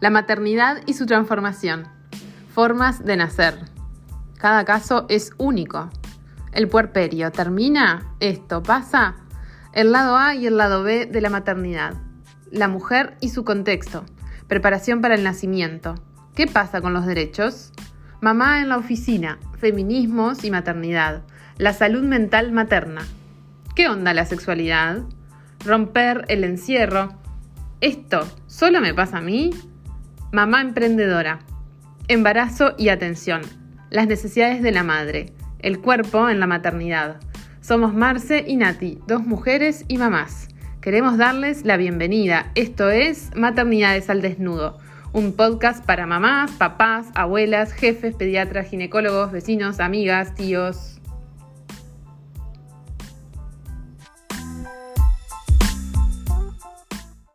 La maternidad y su transformación. Formas de nacer. Cada caso es único. El puerperio termina, esto pasa. El lado A y el lado B de la maternidad. La mujer y su contexto. Preparación para el nacimiento. ¿Qué pasa con los derechos? Mamá en la oficina. Feminismos y maternidad. La salud mental materna. ¿Qué onda la sexualidad? Romper el encierro. ¿Esto solo me pasa a mí? Mamá emprendedora. Embarazo y atención. Las necesidades de la madre. El cuerpo en la maternidad. Somos Marce y Nati, dos mujeres y mamás. Queremos darles la bienvenida. Esto es Maternidades al Desnudo, un podcast para mamás, papás, abuelas, jefes, pediatras, ginecólogos, vecinos, amigas, tíos.